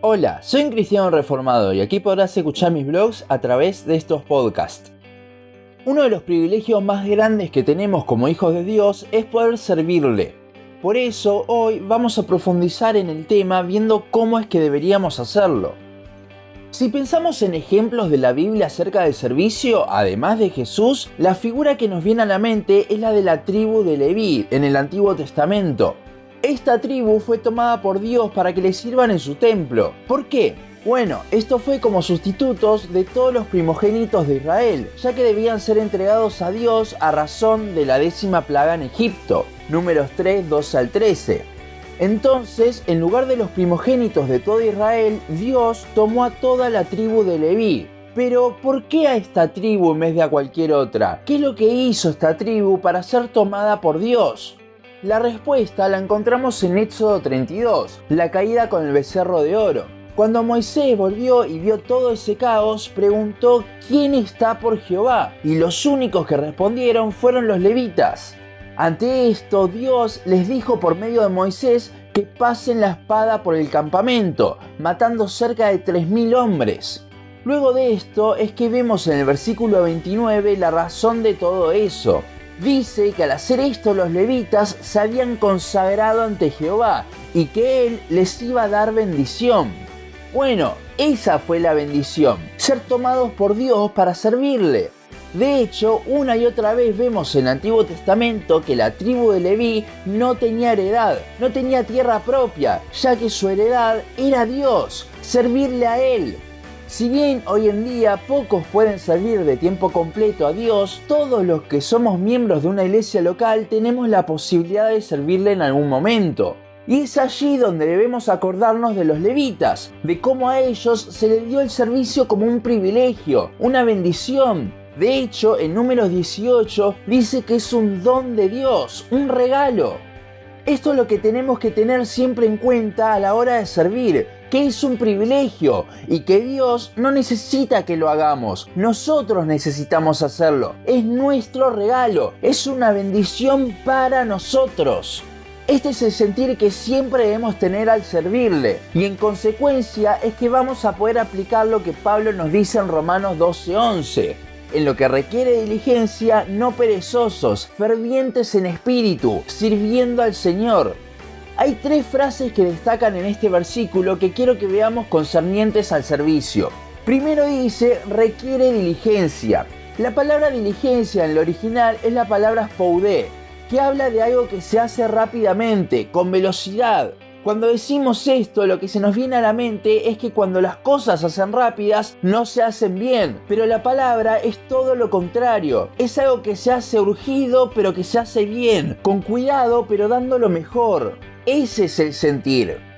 Hola, soy un cristiano reformado y aquí podrás escuchar mis blogs a través de estos podcasts. Uno de los privilegios más grandes que tenemos como hijos de Dios es poder servirle. Por eso hoy vamos a profundizar en el tema viendo cómo es que deberíamos hacerlo. Si pensamos en ejemplos de la Biblia acerca del servicio, además de Jesús, la figura que nos viene a la mente es la de la tribu de Leví en el Antiguo Testamento. Esta tribu fue tomada por Dios para que le sirvan en su templo. ¿Por qué? Bueno, esto fue como sustitutos de todos los primogénitos de Israel, ya que debían ser entregados a Dios a razón de la décima plaga en Egipto, números 3, 12 al 13. Entonces, en lugar de los primogénitos de todo Israel, Dios tomó a toda la tribu de Leví. Pero, ¿por qué a esta tribu en vez de a cualquier otra? ¿Qué es lo que hizo esta tribu para ser tomada por Dios? La respuesta la encontramos en Éxodo 32, la caída con el becerro de oro. Cuando Moisés volvió y vio todo ese caos, preguntó quién está por Jehová, y los únicos que respondieron fueron los levitas. Ante esto, Dios les dijo por medio de Moisés que pasen la espada por el campamento, matando cerca de 3.000 hombres. Luego de esto es que vemos en el versículo 29 la razón de todo eso dice que al hacer esto los levitas se habían consagrado ante Jehová y que Él les iba a dar bendición. Bueno, esa fue la bendición, ser tomados por Dios para servirle. De hecho, una y otra vez vemos en el Antiguo Testamento que la tribu de Leví no tenía heredad, no tenía tierra propia, ya que su heredad era Dios, servirle a Él, si bien hoy en día pocos pueden servir de tiempo completo a Dios, todos los que somos miembros de una iglesia local tenemos la posibilidad de servirle en algún momento. Y es allí donde debemos acordarnos de los levitas, de cómo a ellos se les dio el servicio como un privilegio, una bendición. De hecho, en números 18 dice que es un don de Dios, un regalo. Esto es lo que tenemos que tener siempre en cuenta a la hora de servir, que es un privilegio y que Dios no necesita que lo hagamos. Nosotros necesitamos hacerlo. Es nuestro regalo. Es una bendición para nosotros. Este es el sentir que siempre debemos tener al servirle y en consecuencia es que vamos a poder aplicar lo que Pablo nos dice en Romanos 12:11. En lo que requiere diligencia, no perezosos, fervientes en espíritu, sirviendo al Señor, hay tres frases que destacan en este versículo que quiero que veamos concernientes al servicio. Primero dice, requiere diligencia. La palabra diligencia en el original es la palabra spoudé, que habla de algo que se hace rápidamente, con velocidad. Cuando decimos esto, lo que se nos viene a la mente es que cuando las cosas se hacen rápidas, no se hacen bien. Pero la palabra es todo lo contrario. Es algo que se hace urgido, pero que se hace bien. Con cuidado, pero dando lo mejor. Ese es el sentir.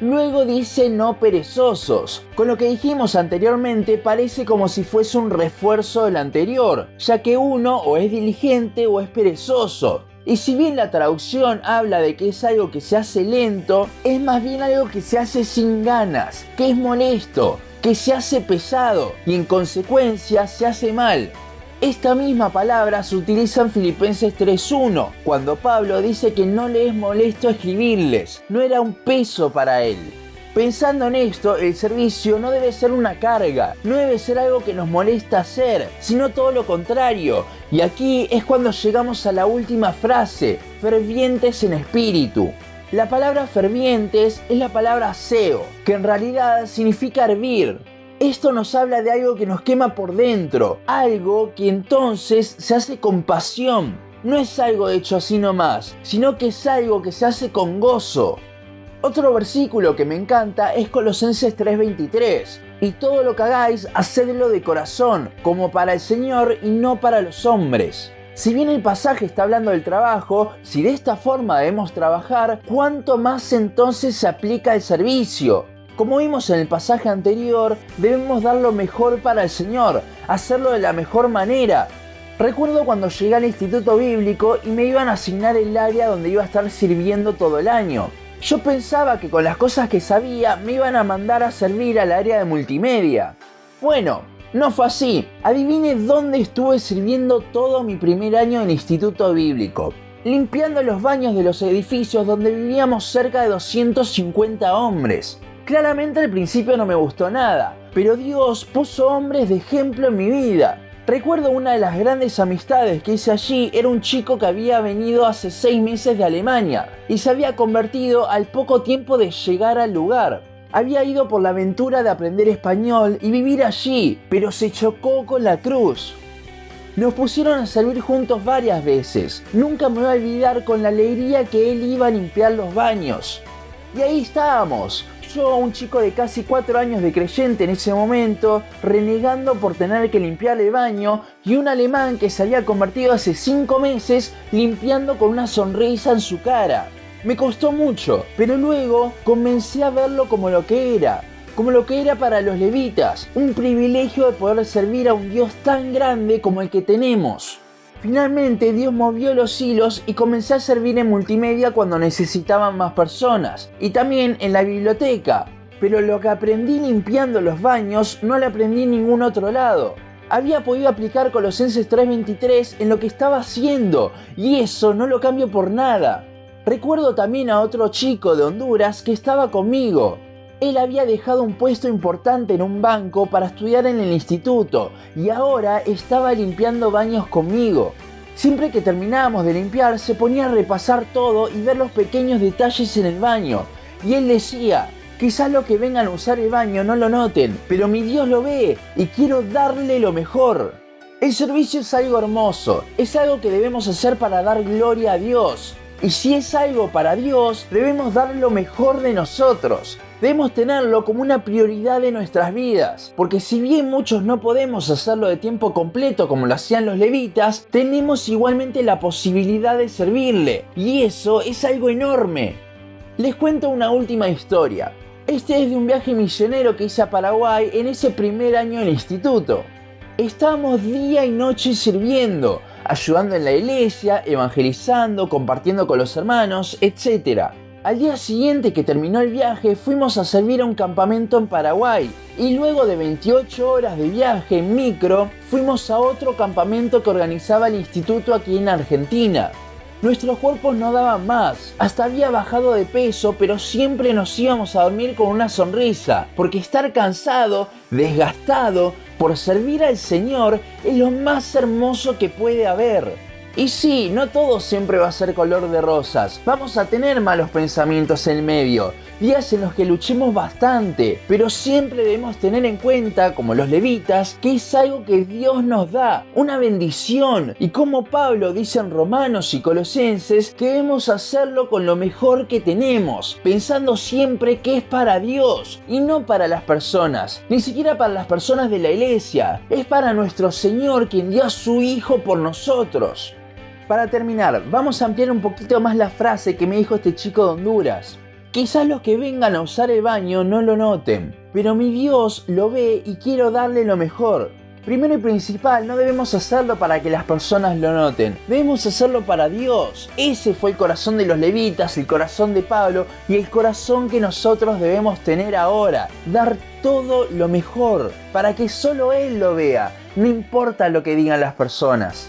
Luego dice no perezosos. Con lo que dijimos anteriormente parece como si fuese un refuerzo del anterior, ya que uno o es diligente o es perezoso. Y si bien la traducción habla de que es algo que se hace lento, es más bien algo que se hace sin ganas, que es molesto, que se hace pesado y en consecuencia se hace mal. Esta misma palabra se utiliza en Filipenses 3.1, cuando Pablo dice que no le es molesto escribirles, no era un peso para él. Pensando en esto, el servicio no debe ser una carga, no debe ser algo que nos molesta hacer, sino todo lo contrario. Y aquí es cuando llegamos a la última frase, fervientes en espíritu. La palabra fervientes es la palabra seo, que en realidad significa hervir, esto nos habla de algo que nos quema por dentro, algo que entonces se hace con pasión. No es algo hecho así nomás, sino que es algo que se hace con gozo. Otro versículo que me encanta es Colosenses 3:23. Y todo lo que hagáis, hacedlo de corazón, como para el Señor y no para los hombres. Si bien el pasaje está hablando del trabajo, si de esta forma debemos trabajar, ¿cuánto más entonces se aplica el servicio? Como vimos en el pasaje anterior, debemos dar lo mejor para el Señor, hacerlo de la mejor manera. Recuerdo cuando llegué al instituto bíblico y me iban a asignar el área donde iba a estar sirviendo todo el año. Yo pensaba que con las cosas que sabía me iban a mandar a servir al área de multimedia. Bueno, no fue así. Adivine dónde estuve sirviendo todo mi primer año en instituto bíblico. Limpiando los baños de los edificios donde vivíamos cerca de 250 hombres. Claramente al principio no me gustó nada, pero Dios puso hombres de ejemplo en mi vida. Recuerdo una de las grandes amistades que hice allí era un chico que había venido hace seis meses de Alemania y se había convertido al poco tiempo de llegar al lugar. Había ido por la aventura de aprender español y vivir allí, pero se chocó con la cruz. Nos pusieron a servir juntos varias veces. Nunca me voy a olvidar con la alegría que él iba a limpiar los baños. Y ahí estábamos, yo, un chico de casi 4 años de creyente en ese momento, renegando por tener que limpiar el baño, y un alemán que se había convertido hace 5 meses limpiando con una sonrisa en su cara. Me costó mucho, pero luego comencé a verlo como lo que era, como lo que era para los levitas, un privilegio de poder servir a un Dios tan grande como el que tenemos. Finalmente Dios movió los hilos y comencé a servir en multimedia cuando necesitaban más personas y también en la biblioteca. Pero lo que aprendí limpiando los baños no lo aprendí en ningún otro lado. Había podido aplicar Colosenses 3:23 en lo que estaba haciendo y eso no lo cambio por nada. Recuerdo también a otro chico de Honduras que estaba conmigo él había dejado un puesto importante en un banco para estudiar en el instituto y ahora estaba limpiando baños conmigo. Siempre que terminábamos de limpiar se ponía a repasar todo y ver los pequeños detalles en el baño. Y él decía, quizás los que vengan a usar el baño no lo noten, pero mi Dios lo ve y quiero darle lo mejor. El servicio es algo hermoso, es algo que debemos hacer para dar gloria a Dios. Y si es algo para Dios, debemos dar lo mejor de nosotros. Debemos tenerlo como una prioridad de nuestras vidas, porque si bien muchos no podemos hacerlo de tiempo completo como lo hacían los levitas, tenemos igualmente la posibilidad de servirle, y eso es algo enorme. Les cuento una última historia. Este es de un viaje misionero que hice a Paraguay en ese primer año del instituto. Estábamos día y noche sirviendo, ayudando en la iglesia, evangelizando, compartiendo con los hermanos, etc. Al día siguiente que terminó el viaje fuimos a servir a un campamento en Paraguay y luego de 28 horas de viaje en micro fuimos a otro campamento que organizaba el instituto aquí en Argentina. Nuestros cuerpos no daban más, hasta había bajado de peso, pero siempre nos íbamos a dormir con una sonrisa, porque estar cansado, desgastado, por servir al Señor es lo más hermoso que puede haber. Y sí, no todo siempre va a ser color de rosas. Vamos a tener malos pensamientos en medio, días en los que luchemos bastante, pero siempre debemos tener en cuenta, como los levitas, que es algo que Dios nos da, una bendición. Y como Pablo dice en Romanos y Colosenses, que debemos hacerlo con lo mejor que tenemos, pensando siempre que es para Dios y no para las personas, ni siquiera para las personas de la iglesia, es para nuestro Señor quien dio a su Hijo por nosotros. Para terminar, vamos a ampliar un poquito más la frase que me dijo este chico de Honduras. Quizás los que vengan a usar el baño no lo noten, pero mi Dios lo ve y quiero darle lo mejor. Primero y principal, no debemos hacerlo para que las personas lo noten, debemos hacerlo para Dios. Ese fue el corazón de los levitas, el corazón de Pablo y el corazón que nosotros debemos tener ahora. Dar todo lo mejor, para que solo Él lo vea, no importa lo que digan las personas.